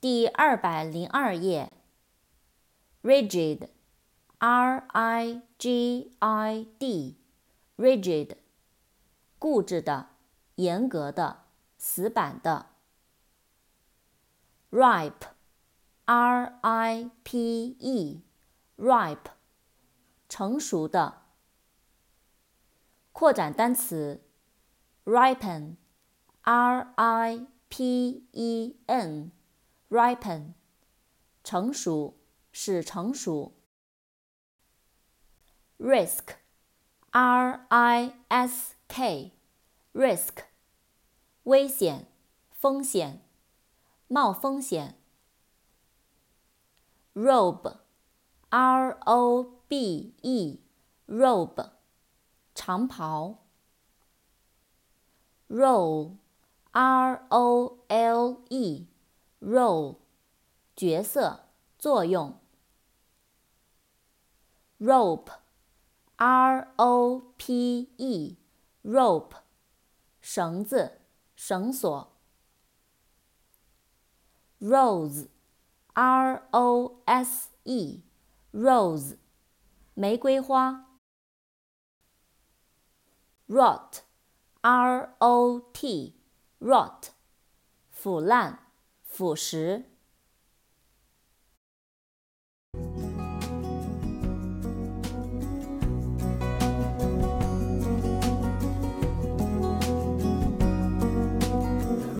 第二百零二页。rigid，R-I-G-I-D，rigid，固执的、严格的、死板的。ripe，R-I-P-E，ripe，成熟的。扩展单词，ripen，R-I-P-E-N ，ripen，R-I-P-E-N，ripen，成熟，使成熟。risk，R-I-S-K，risk，危险，风险，冒风险。robe，R-O-B-E，robe。长袍 Role，角色、作用。rope，r-o-p-e，rope，绳子、绳索。rose，r-o-s-e，rose，玫瑰花。rot, r o t, rot，腐烂、腐蚀。